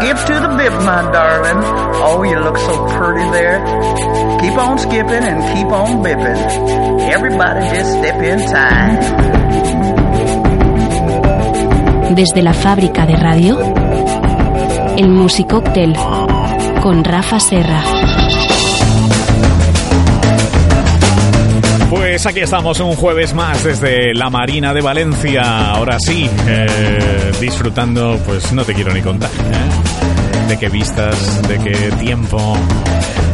Skip to the bip, my darling. Oh, you look so pretty there. Keep on skipping and keep on bipping. Everybody just step in time. Desde la fábrica de radio, el Musicóctel con Rafa Serra. Pues aquí estamos un jueves más desde la Marina de Valencia. Ahora sí, eh, disfrutando, pues no te quiero ni contar. ¿eh? De qué vistas, de qué tiempo.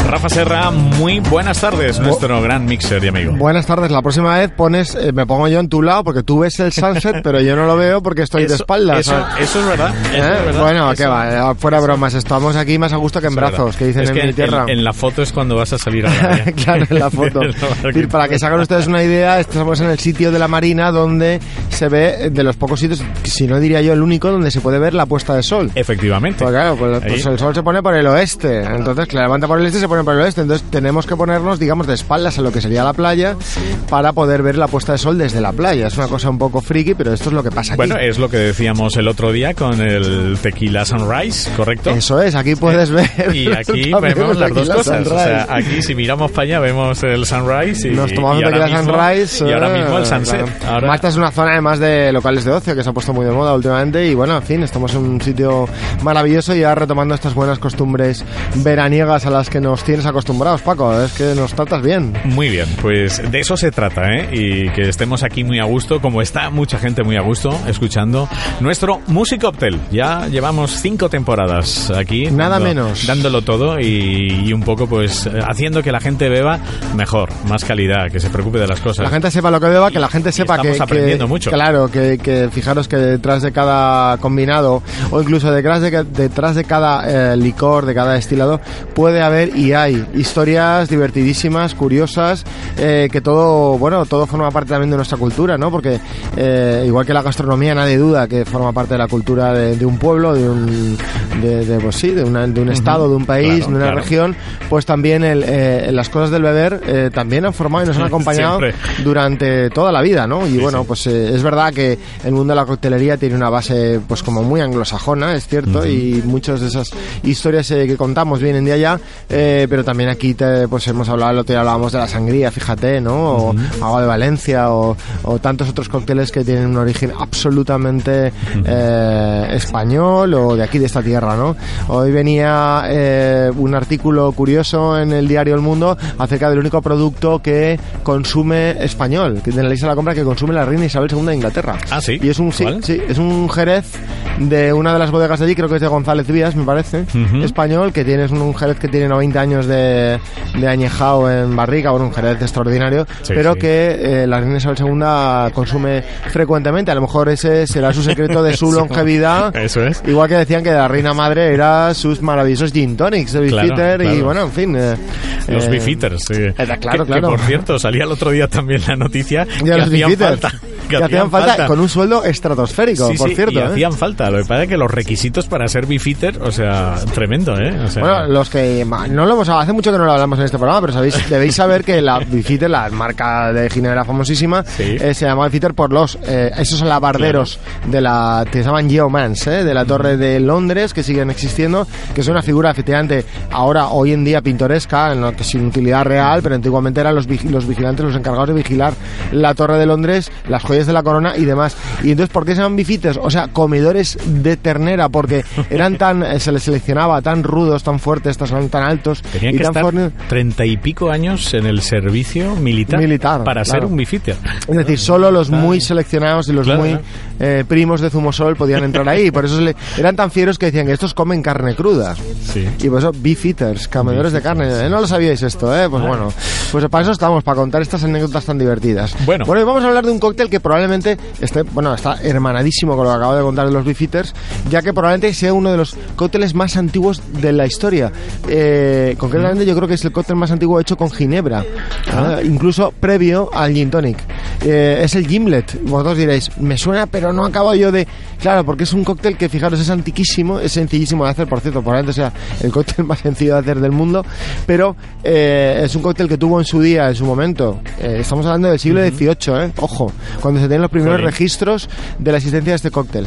Rafa Serra, muy buenas tardes, nuestro gran mixer y amigo. Buenas tardes, la próxima vez pones, eh, me pongo yo en tu lado porque tú ves el sunset, pero yo no lo veo porque estoy de espaldas. Eso, eso es verdad. eso ¿Eh? es verdad, Bueno, eso- qué va, eh, fuera bromas, estamos aquí más a gusto que en brazos, verdad. que dicen Es en mi tierra. En, la foto es cuando vas a salir a la claro, en la foto. Decir, para que se hagan ustedes una idea, estamos en el sitio de la Marina donde se ve de los pocos sitios, si no diría yo el único, donde se puede ver la puesta de sol. Efectivamente. Pues claro, pues, pues el sol se pone por el oeste. Entonces, que levanta por el este se pone por el oeste. Entonces, tenemos que ponernos, digamos, de espaldas a lo que sería la playa para poder ver la puesta de sol desde la playa. Es una cosa un poco friki, pero esto es lo que pasa aquí. Bueno, es lo que decíamos el otro día con el tequila sunrise, ¿correcto? Eso es, aquí puedes ver. Y aquí vemos las dos cosas. O sea, aquí si miramos para allá vemos el sunrise y, Nos tomamos y tequila mismo- sunrise. y ahora eh, mismo el sunset. claro. Ahora- esta es una zona además de locales de ocio que se ha puesto muy de moda últimamente y bueno, en fin, estamos en un sitio maravilloso y ya retomando estas buenas costumbres veraniegas a las que nos tienes acostumbrados, Paco. Es que nos tratas bien. Muy bien, pues de eso se trata, ¿eh? Y que estemos aquí muy a gusto, como está mucha gente muy a gusto, escuchando nuestro Musicoptel. Ya llevamos cinco temporadas aquí. Nada dando- menos. Dándolo todo y, y un poco, pues, haciendo que la gente beba mejor, más calidad, que se preocupe de las cosas. La gente sepa lo que beba, que la gente sepa que, estamos aprendiendo que- mucho. Claro, que, que fijaros que detrás de cada combinado o incluso detrás de, detrás de cada eh, licor, de cada destilado, puede haber y hay historias divertidísimas, curiosas, eh, que todo, bueno, todo forma parte también de nuestra cultura, ¿no? Porque eh, igual que la gastronomía, nadie duda que forma parte de la cultura de, de un pueblo, de un, de, de, pues sí, de, una- de un estado, de un país, Claro, de una claro. región, pues también el, eh, las cosas del beber también han formado y nos han acompañado durante toda la vida, ¿no? Y Sí, bueno, sí. pues es verdad que el mundo de la coctelería tiene una base pues como muy anglosajona, es cierto, y muchas de esas historias que contamos vienen de allá, eh, pero también aquí te, pues hemos hablado, el otro día hablábamos de la sangría, fíjate, ¿no? O agua de Valencia o, o tantos otros cócteles que tienen un origen absolutamente eh, español o de aquí de esta tierra, ¿no? Hoy venía eh, un artículo curioso en el diario El Mundo acerca del único producto que consume español, que de la lista de la compra que consume la reina Isabel II de Inglaterra. Ah, ¿sí? Y es un sí, sí, es un jerez de una de las bodegas de allí, creo que es de González Vías, me parece, Ujú. español, que tiene es un jerez que tiene 90 años de, de añejado en barrica, bueno, un jerez extraordinario, Sí, pero sí. que eh, la reina Isabel II consume frecuentemente. A lo mejor ese será su secreto de su longevidad. Eso es. Igual que decían que la reina madre era sus maravillosos gin tonics de Claro, y bueno, en fin. eh, Los eh, Beefeaters, sí. eh, claro, que, que, claro. por cierto, salía el otro día también la noticia que Ya los hacían falta. Que hacían falta con un sueldo estratosférico, Sí, por sí, cierto. y ¿eh? hacían falta. Lo que pasa es que los requisitos para ser beefeater, o sea, tremendo, ¿eh? O sea, Bueno, los que no lo hemos hace mucho que no lo hablamos en este programa, pero sabéis, debéis saber que la Beefeater, la marca de ginebra famosísima, Sí. eh, se llama Beefeater por los eh, esos alabarderos de la que se llaman Geomans, eh, de la Torre de Londres que siguen existiendo, que es una figura efectivamente ahora hoy en día pintoresca, en lo que sin utilidad real, pero antiguamente eran los, los vigilantes los encargados de vigilar la Torre de Londres, las joyas de la corona y demás. Y entonces, ¿por qué se llaman Beefeaters? O sea, comedores de ternera, porque eran tan eh, se les seleccionaba tan rudos, tan fuertes, tan, tan altos Tenían y que tan treinta y pico años en el servicio militar, Militar, para ser un beefeater. Es decir, solo los muy seleccionados y los Claro. muy eh, primos de Zumosol podían entrar ahí. Por eso se le- eran tan fieros que decían que estos comen carne cruda. Sí. Y por eso beef eaters, comedores de carne. ¿Eh? No lo sabíais esto, ¿eh? Pues bueno, pues para eso estamos, para contar estas anécdotas tan divertidas. Bueno. bueno, y vamos a hablar de un cóctel que probablemente esté, bueno, está hermanadísimo con lo que acabo de contar de los beef eaters, ya que probablemente sea uno de los cócteles más antiguos de la historia. Eh, concretamente yo creo que es el cóctel más antiguo hecho con ginebra, Ah. ¿eh? incluso previo al gin tonic. Eh, es el gimlet. Vosotros diréis, me suena, pero no acabo yo de Claro, porque es un cóctel que, fijaros, es antiquísimo, es sencillísimo de hacer, por cierto, probablemente sea el cóctel más sencillo de hacer del mundo, pero eh, es un cóctel que tuvo en su día, en su momento, eh, estamos hablando del siglo XVIII, ¿eh? ojo, cuando se tienen los primeros registros de la existencia de este cóctel,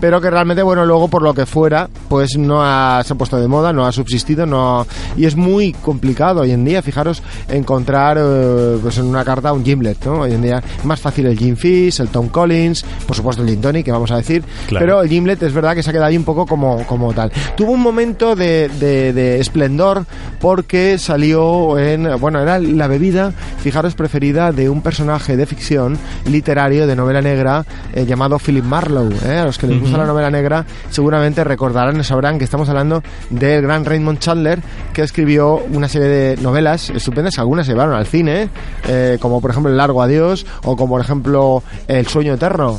pero que realmente, bueno, luego por lo que fuera, pues no ha, se ha puesto de moda, no ha subsistido, no y es muy complicado hoy en día, fijaros, encontrar eh, pues en una carta un gimlet, ¿no? Hoy en día es más fácil el gin fizz, el Tom Collins, por supuesto el gin tonic, que vamos a decir, Claro. pero el gimlet es verdad que se ha quedado ahí un poco como, como tal. Tuvo un momento de, de- de esplendor porque salió en, bueno, era la bebida, fijaros, preferida de un personaje de ficción literario de novela negra eh, llamado Philip Marlowe. ¿eh? A los que les gusta la novela negra seguramente recordarán sabrán que estamos hablando del gran Raymond Chandler que escribió una serie de novelas estupendas, algunas se llevaron al cine, eh, como por ejemplo El Largo Adiós o como por ejemplo El Sueño Eterno,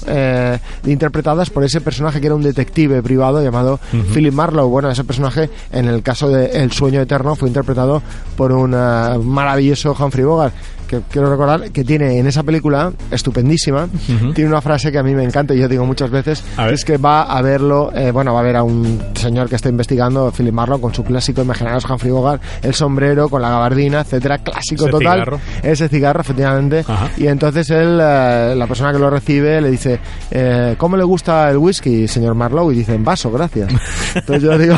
interpretadas por ese personaje que era un detective privado llamado Philip Marlowe. Bueno, ese personaje en el caso de El Sueño Eterno fue interpretado por un eh, maravilloso Humphrey Bogart que quiero recordar que tiene en esa película estupendísima tiene una frase que a mí me encanta y yo digo muchas veces ver. es que va a verlo eh, bueno va a ver a un señor que está investigando Philip Marlowe con su clásico imaginaros Humphrey Bogart el sombrero con la gabardina etcétera clásico Ese total cigarro. ese cigarro efectivamente Ajá. y entonces él eh, la persona que lo recibe le dice eh, ¿cómo le gusta el whisky señor Marlowe? y dice en vaso gracias entonces yo digo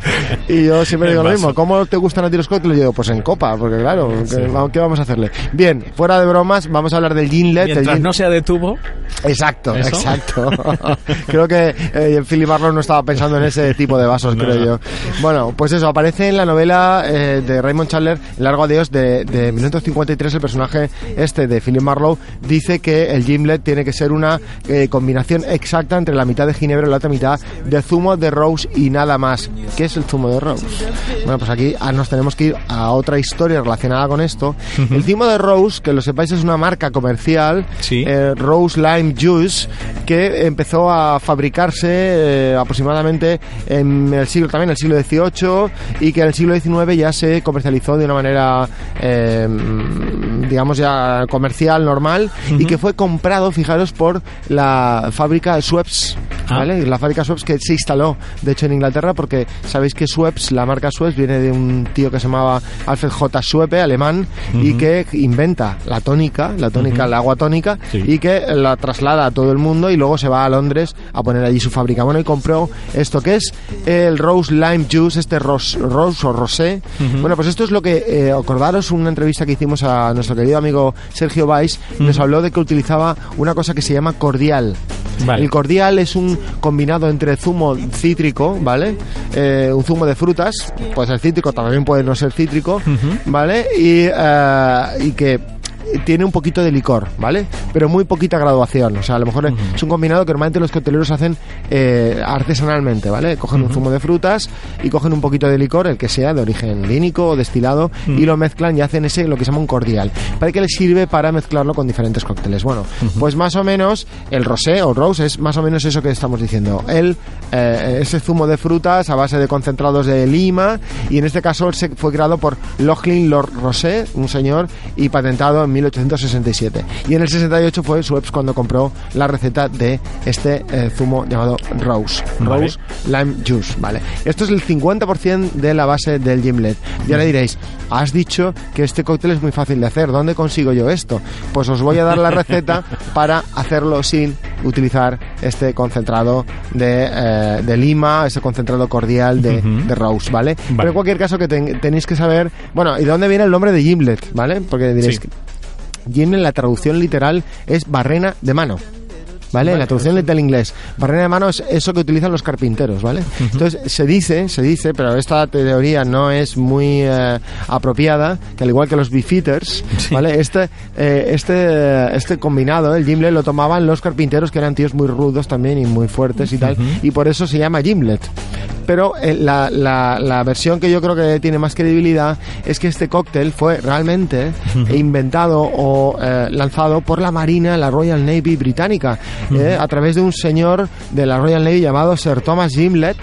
y yo siempre digo lo mismo ¿cómo te gustan a ti los cócteles? yo digo pues en copa porque claro ¿qué, Sí. ¿qué vamos a hacerle? Bien fuera de bromas vamos a hablar del gimlet el Mientras gin- no sea de tubo, Exacto, ¿Eso? exacto. creo que eh, Philip Marlowe no estaba pensando en ese tipo de vasos, No, creo yo. Bueno, pues eso, aparece en la novela eh, de Raymond Chandler, El largo adiós, de, de 1953, el personaje este de Philip Marlowe dice que el gimlet tiene que ser una eh, combinación exacta entre la mitad de ginebra y la otra mitad de zumo de rose y nada más. ¿Qué es el zumo de rose? Bueno, pues aquí ah, nos tenemos que ir a otra historia relacionada con esto. El zumo de rose, que lo sepáis, es una marca comercial Sí. eh, Rose Lime Juice que empezó a fabricarse eh, aproximadamente en el siglo también el siglo XVIII y que en el siglo XIX ya se comercializó de una manera eh, digamos ya comercial normal y que fue comprado fijaros por la fábrica Schweppes Ah. ¿vale? la fábrica Schweppes que se instaló de hecho en Inglaterra porque sabéis que Schweppes la marca Schweppes viene de un tío que se llamaba Alfred J. Schweppe alemán y que inventa la tónica la tónica la agua tónica Sí. y que la traslada a todo el mundo y luego se va a Londres a poner allí su fábrica. Bueno, y compró esto que es el Rose Lime Juice, este ros- Rose o Rosé. Bueno, pues esto es lo que, eh, acordaros una entrevista que hicimos a nuestro querido amigo Sergio Valls, nos habló de que utilizaba una cosa que se llama cordial. Vale. El cordial es un combinado entre zumo cítrico, ¿vale? Eh, un zumo de frutas, puede ser cítrico, también puede no ser cítrico, ¿vale? Y, eh, y que tiene un poquito de licor, ¿vale? Pero muy poquita graduación. O sea, a lo mejor es un combinado que normalmente los cocteleros hacen eh, artesanalmente, ¿vale? Cogen un zumo de frutas y cogen un poquito de licor, el que sea, de origen línico o destilado, y lo mezclan y hacen ese, lo que se llama un cordial. ¿Para qué les sirve? Para mezclarlo con diferentes cócteles. Bueno, pues más o menos el rosé o rose es más o menos eso que estamos diciendo. El, eh, ese zumo de frutas a base de concentrados de lima y en este caso se fue creado por Lochlin Lord Rosé, un señor, y patentado en 1867. Y en el 68 fue Schweppes cuando compró la receta de este eh, zumo llamado Rose. Vale. Rose Lime Juice, ¿vale? Esto es el 50% de la base del gimlet. Y ahora diréis, has dicho que este cóctel es muy fácil de hacer, ¿dónde consigo yo esto? Pues os voy a dar la receta para hacerlo sin utilizar este concentrado de, eh, de lima, ese concentrado cordial de, Rose, ¿vale? Vale. Pero en cualquier caso que ten- tenéis que saber, bueno, ¿y de dónde viene el nombre de gimlet? ¿Vale? Porque diréis Sí. Que Gimlet, la traducción literal es barrena de mano. ¿Vale? La traducción del inglés. Barrena de mano es eso que utilizan los carpinteros, ¿vale? Entonces, se dice, se dice, pero esta teoría no es muy eh, apropiada, que al igual que los beefeaters, ¿vale? Este, eh, este, este combinado, el gimlet, lo tomaban los carpinteros, que eran tíos muy rudos también y muy fuertes y tal, y por eso se llama gimlet. Pero eh, la, la- la versión que yo creo que tiene más credibilidad es que este cóctel fue realmente inventado o eh, lanzado por la Marina, la Royal Navy británica, eh, a través de un señor de la Royal Navy llamado Sir Thomas Gimlet.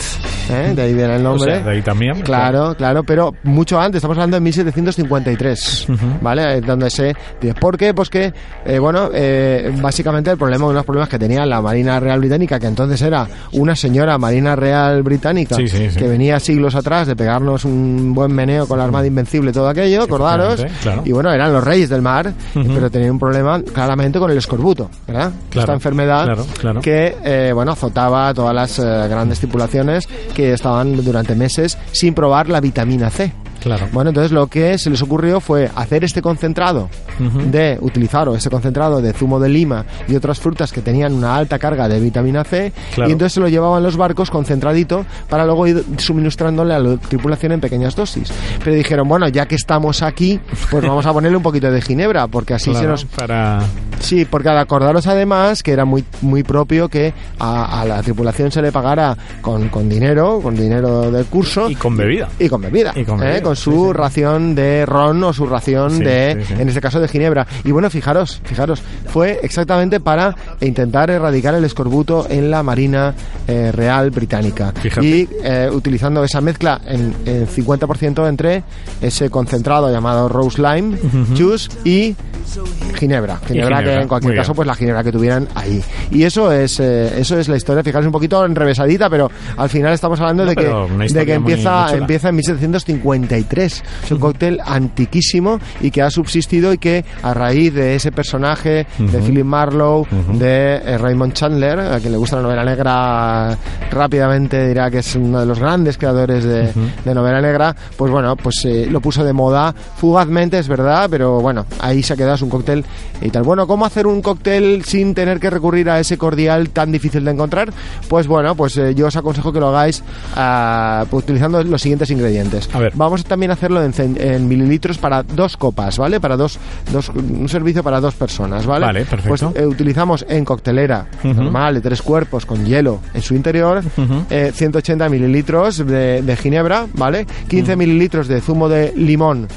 ¿Eh? de ahí viene el nombre. O sea, de ahí también. Claro, claro, pero mucho antes, estamos hablando de 1753, ¿vale? Eh, Donde se... ¿Por qué? Pues que, eh, bueno, eh, básicamente el problema, uno de los problemas que tenía la Marina Real Británica, que entonces era una señora Marina Real Británica, Sí, sí, sí. que venía siglos atrás de pegarnos un buen meneo con la Armada Invencible y todo aquello, acordaros, claro. y bueno, eran los reyes del mar, pero tenían un problema claramente con el escorbuto, ¿verdad? Claro, Esta enfermedad claro, que, eh, bueno, azotaba a todas las grandes tripulaciones que estaban durante meses sin probar la vitamina C. Claro. Bueno, entonces lo que se les ocurrió fue hacer este concentrado de utilizar o este concentrado de zumo de lima y otras frutas que tenían una alta carga de vitamina C Claro. y entonces se lo llevaban los barcos concentradito para luego ir suministrándole a la tripulación en pequeñas dosis. Pero dijeron, bueno, ya que estamos aquí, pues vamos a ponerle un poquito de ginebra porque así se nos Para... Sí, porque al acordaros además que era muy muy propio que a, a la tripulación se le pagara con, con dinero, con dinero del curso Y con bebida. y con bebida, Y con ¿eh? Con su ración de ron o su ración de, en este caso de ginebra. Y bueno, fijaros, fijaros, fue exactamente para intentar erradicar el escorbuto en la Marina eh, Real Británica. Fíjate. Y eh, utilizando esa mezcla en, en 50% entre ese concentrado llamado Rose Lime Juice y ginebra. Ginebra, ginebra, que en cualquier caso pues la ginebra que tuvieran ahí. Y eso es eh, eso es la historia, fijaros un poquito enrevesadita, pero al final estamos hablando No, de que de que empieza muy empieza en 1753. Es un cóctel antiquísimo y que ha subsistido y que a raíz de ese personaje de Philip Marlowe, de eh, Raymond Chandler, a quien le gusta la novela negra, rápidamente dirá que es uno de los grandes creadores de, de novela negra, pues bueno, pues eh, lo puso de moda fugazmente, es verdad, pero bueno, ahí se ha quedado, un cóctel y tal. Bueno, ¿cómo hacer un cóctel sin tener que recurrir a ese cordial tan difícil de encontrar? Pues bueno, pues eh, yo os aconsejo que lo hagáis ah, pues, utilizando los siguientes ingredientes. A ver. Vamos también a hacerlo en, mililitros para dos copas, ¿vale? Para dos, dos, un servicio para dos personas, ¿vale? Vale, perfecto. Pues eh, utilizamos en coctelera normal de tres cuerpos con hielo en su interior, eh, 180 mililitros de, de ginebra, ¿vale? 15 mililitros de zumo de limón.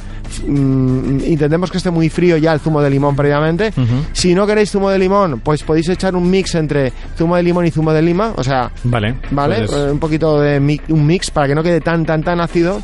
Mm, intentemos que esté muy frío ya el zumo de limón previamente. Si no queréis zumo de limón, pues podéis echar un mix entre zumo de limón y zumo de lima, o sea, Vale. ¿vale? pues- Eh, un poquito de mi- un mix para que no quede tan, tan, tan ácido.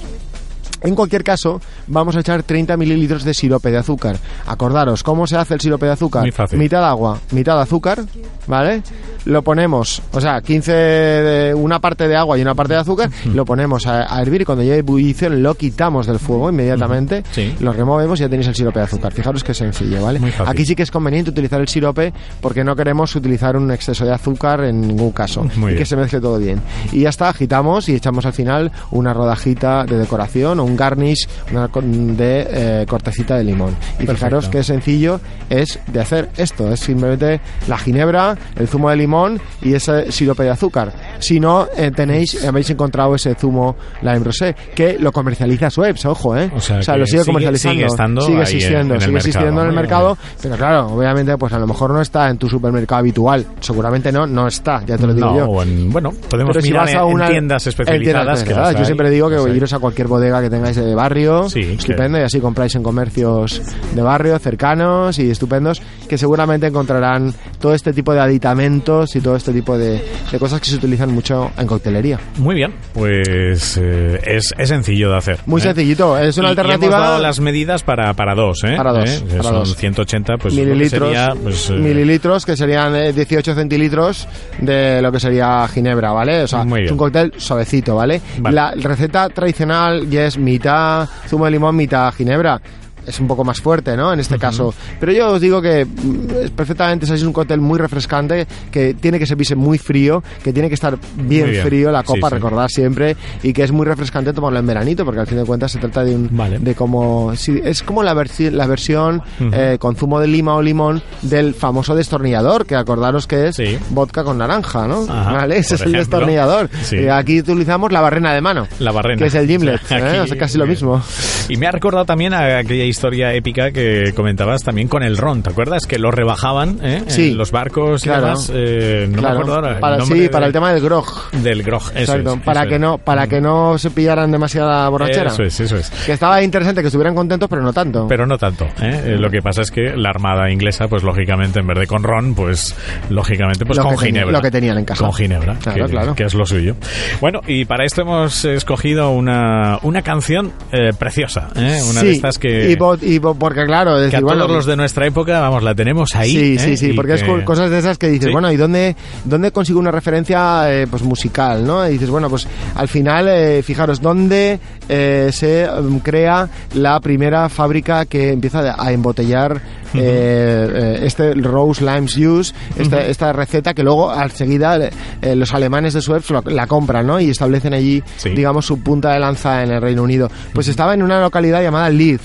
En cualquier caso, vamos a echar 30 mililitros de sirope de azúcar. Acordaros, ¿cómo se hace el sirope de azúcar? Muy fácil. Mitad agua, mitad azúcar, ¿vale? Lo ponemos, o sea, 15 de una parte de agua y una parte de azúcar, lo ponemos a, a hervir y cuando llegue ebullición lo quitamos del fuego inmediatamente, Sí. lo removemos y ya tenéis el sirope de azúcar. Fijaros que sencillo, ¿vale? Muy fácil. Aquí sí que es conveniente utilizar el sirope porque no queremos utilizar un exceso de azúcar en ningún caso. Muy y que se mezcle todo bien. Y ya está, agitamos y echamos al final una rodajita de decoración o un garnish una de eh, cortecita de limón. Y Perfecto. fijaros qué sencillo es de hacer esto. Es simplemente la ginebra, el zumo de limón y ese sirope de azúcar. Si no, eh, tenéis, habéis encontrado ese zumo Lime Rosé, que lo comercializa Schweppes, ojo, ¿eh? O sea, lo sigue sigue- comercializando. sigue estando Sigue existiendo, en sigue mercado, existiendo en el mercado, bien. pero claro, obviamente, pues a lo mejor no está en tu supermercado habitual. Seguramente no, no está, ya te lo digo no, yo. en- bueno, podemos Pero si mirar vas a una en tiendas en especializadas. tiendas que. Yo siempre digo que iros a cualquier bodega que tengáis de barrio, Sí, estupendo, y así compráis en comercios de barrio, cercanos y estupendos, que seguramente encontrarán todo este tipo de aditamentos y todo este tipo de, de cosas que se utilizan mucho en coctelería. Muy bien, pues eh, es, es sencillo de hacer. Muy ¿eh? sencillito, es una Y- y alternativa. hemos dado las medidas para, para dos, ¿eh? Para dos, ¿Eh? para Son dos. 180, pues lo que mililitros, sería, pues, eh, mililitros que serían eh, 18 centilitros de lo que sería ginebra, ¿vale? O sea, Muy bien. es un cóctel suavecito, ¿vale? Vale. La receta tradicional ya es mitad zumo de limón, mitad ginebra. Es un poco más fuerte, ¿no? En este caso. Pero yo os digo que mm, es perfectamente es un cóctel muy refrescante, que tiene que servirse muy frío, que tiene que estar bien, frío la copa, sí. recordar siempre, y que es muy refrescante tomarlo en veranito, porque al fin de cuentas se trata de un Vale. de como es como la, versi- la versión eh, con zumo de lima o limón del famoso destornillador, que acordaros que es Sí. vodka con naranja, ¿no? Ajá, ¿Vale? Ese por es el destornillador. Y aquí utilizamos la barrena de mano. La barrena. Que es el gimlet, O sea, ¿eh? aquí- O sea, casi lo mismo. Y me ha recordado también a aquella historia épica que comentabas también con el ron, ¿te acuerdas? Que lo rebajaban ¿eh? Sí. en los barcos y demás. eh, no Claro. me acuerdo ahora. Para, sí, de- para el tema del grog. del grog. Eso Exacto, es, para eso que es. no para que no se pillaran demasiada borrachera. Eso es, eso es. Que estaba interesante que estuvieran contentos, pero no tanto. Pero no tanto. ¿eh? Eh, Lo que pasa es que la armada inglesa, pues lógicamente, en vez de con ron, pues lógicamente, pues Lo con ginebra. lo que tenían en casa. Con ginebra, Claro, que, es lo suyo. Bueno, y para esto hemos escogido una, una canción eh, preciosa, ¿eh? una sí, de estas que, y, y po- porque claro, que decir, a todos bueno, los de nuestra época, vamos, la tenemos ahí. Sí, ¿eh? sí, sí, Y porque es que- co- cosas de esas que dices, Sí. bueno, ¿y dónde, dónde consigo una referencia eh, pues musical, no? Y dices, bueno, pues al final, eh, fijaros, ¿dónde eh, se mm, crea la primera fábrica que empieza a embotellar eh, eh, este Rose Limes Juice, esta, esta receta que luego, al seguida, eh, los alemanes de Suez la compran, ¿no? Y establecen allí, Sí. digamos, su punta de lanza en el Reino Unido. Pues estaba en una localidad llamada Leith,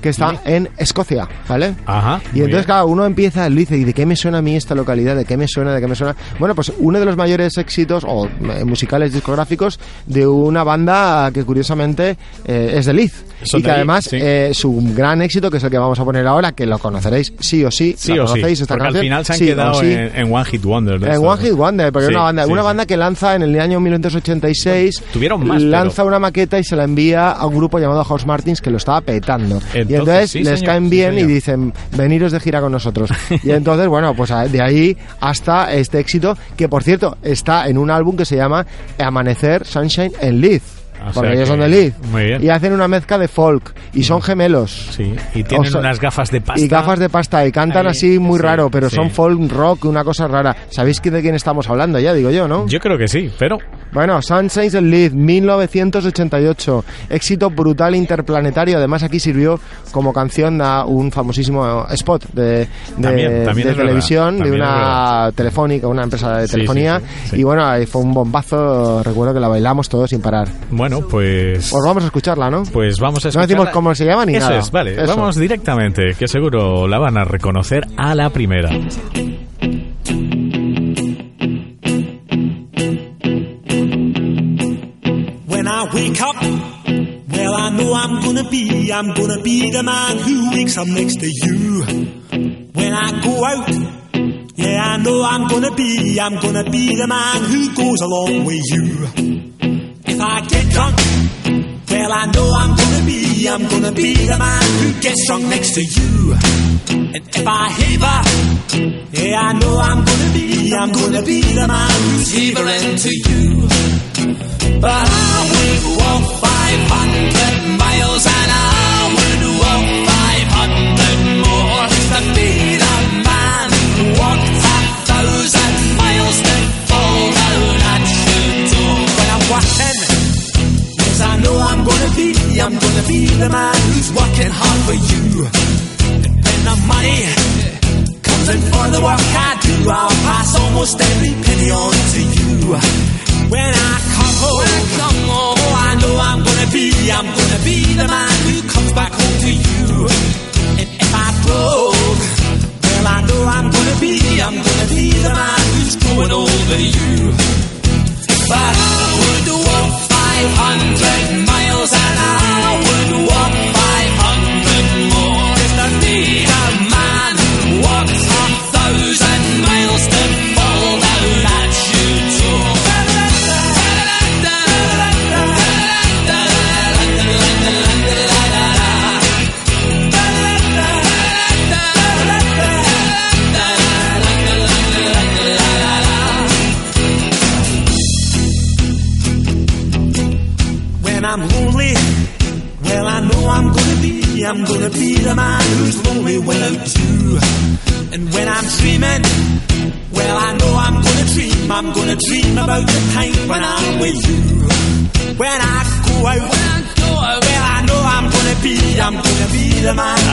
que está en Escocia, ¿vale? Ajá. Y entonces, claro, uno empieza, dice, ¿y de qué me suena a mí esta localidad? ¿De qué me suena? ¿De qué me suena? Bueno, pues uno de los mayores éxitos, o eh, musicales discográficos, de una banda que curiosamente eh, es de. Son y que además sí. eh, su gran éxito, que es el que vamos a poner ahora, que lo conoceréis sí o sí, Sí la o sí, conocéis esta porque al canción, final se han quedado en, en One Hit Wonder. de En. One Hit Wonder, porque es una banda, una banda que lanza en el año 1986, Tuvieron más, lanza pero- una maqueta y se la envía a un grupo llamado House Martins que lo estaba petando. Entonces, entonces sí, les señor, caen sí, bien y dicen, veniros de gira con nosotros. y entonces, bueno, pues a- de ahí hasta este éxito, que por cierto está en un álbum que se llama Amanecer Sunshine en Leith. O Porque ellos que- son de Leith. muy bien. Y hacen una mezcla de folk. Y son gemelos. Sí, y tienen O sea, unas gafas de pasta. Y gafas de pasta y cantan Ahí, así muy sí, raro, pero sí. son folk rock, una cosa rara. ¿Sabéis de quién estamos hablando ya, digo yo, no? Yo creo que sí, pero Bueno, Sunshine and Lead, 1988. Éxito brutal interplanetario. Además, aquí sirvió como canción a un famosísimo spot de, de, También, también de es verdad, televisión, de una telefónica, una empresa de telefonía. sí. Y bueno, ahí fue un bombazo. Recuerdo que la bailamos todos sin parar. bueno, pues... Pues vamos a escucharla, ¿no? Pues vamos a No escucharla. decimos cómo se llama ni Eso nada. es, vale. Eso. Vamos directamente, que seguro la van a reconocer a la primera. When I wake up, well, I know I'm gonna be, I'm gonna be the man who wakes up next to you. When I go out, yeah, I know I'm gonna be, I'm gonna be the man who goes along with you. If I get drunk, well, I know I'm gonna be, I'm gonna be the man who gets drunk next to you. And if I haver, yeah, I know I'm gonna be, I'm gonna be the man who's havering to you. But I will walk 500 the man who's working hard for you. And when the money comes in for the work I do, I'll pass almost every penny on to you. When I come home, when I come home, oh, I know I'm gonna be, I'm gonna be the man who comes back home to you. And if I broke, When I'm lonely, well, I know I'm gonna be, I'm gonna be the man who's lonely without you. And when I'm dreaming, well, I know I'm gonna dream, I'm gonna dream about the time when I'm with you. When I go out, when I go out, well, I know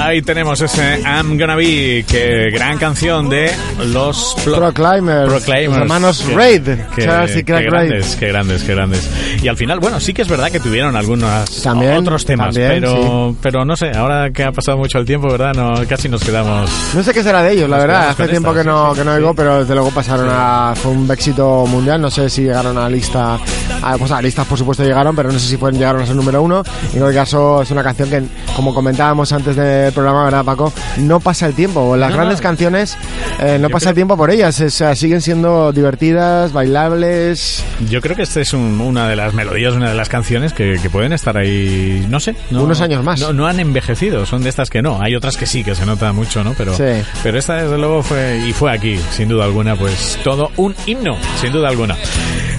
Ahí tenemos ese I'm Gonna Be, que gran canción de los Proclaimers, Proclaimers. hermanos Que- Raid, que- Charles y qué Craig Raid. grandes, qué grandes, qué grandes. Y al final, bueno, sí que es verdad que tuvieron algunos También, otros temas, también, pero, pero no sé, ahora que ha pasado mucho el tiempo, ¿verdad? No, casi nos quedamos. No sé qué será de ellos, la verdad. Hace tiempo esta, que no, sí, sí, que no sí. oigo, pero desde luego pasaron a. Fue un éxito mundial. No sé si llegaron a la lista. A, pues a listas, por supuesto, llegaron, pero no sé si fueron, llegaron a ser número uno. En cualquier caso, es una canción que, como comentábamos antes del programa, ¿verdad, Paco? No pasa el tiempo. Las No, grandes no. canciones eh, no Yo pasa creo- el tiempo por ellas. O sea, siguen siendo divertidas, bailables. Yo creo que esta es un- una de las melodías, una de las canciones que, que pueden estar ahí, no sé. no- Unos años más. No, no han envejecido, son de estas que no. Hay otras que sí, que se nota mucho, ¿no? Pero, Sí. pero esta desde luego fue, y fue aquí, sin duda alguna, pues todo un himno, sin duda alguna.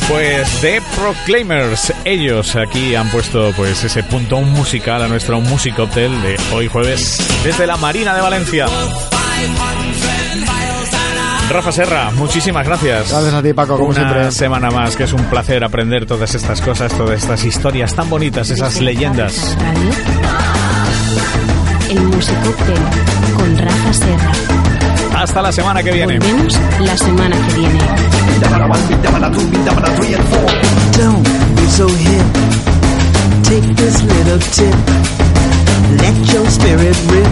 Pues The Proclaimers, ellos aquí han puesto pues ese punto musical a nuestro Music Hotel de hoy jueves desde la Marina de Valencia. Rafa Serra, muchísimas gracias. Gracias a ti, Paco, como Una siempre. semana más, que es un placer aprender todas estas cosas, todas estas historias tan bonitas, esas leyendas. Radio, el Musicóctel con Rafa Serra. Hasta la semana que viene. Volvemos la semana que viene. Don't be so hip. Take this little tip. Let your spirit rip.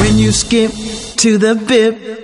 When you skip to the bip.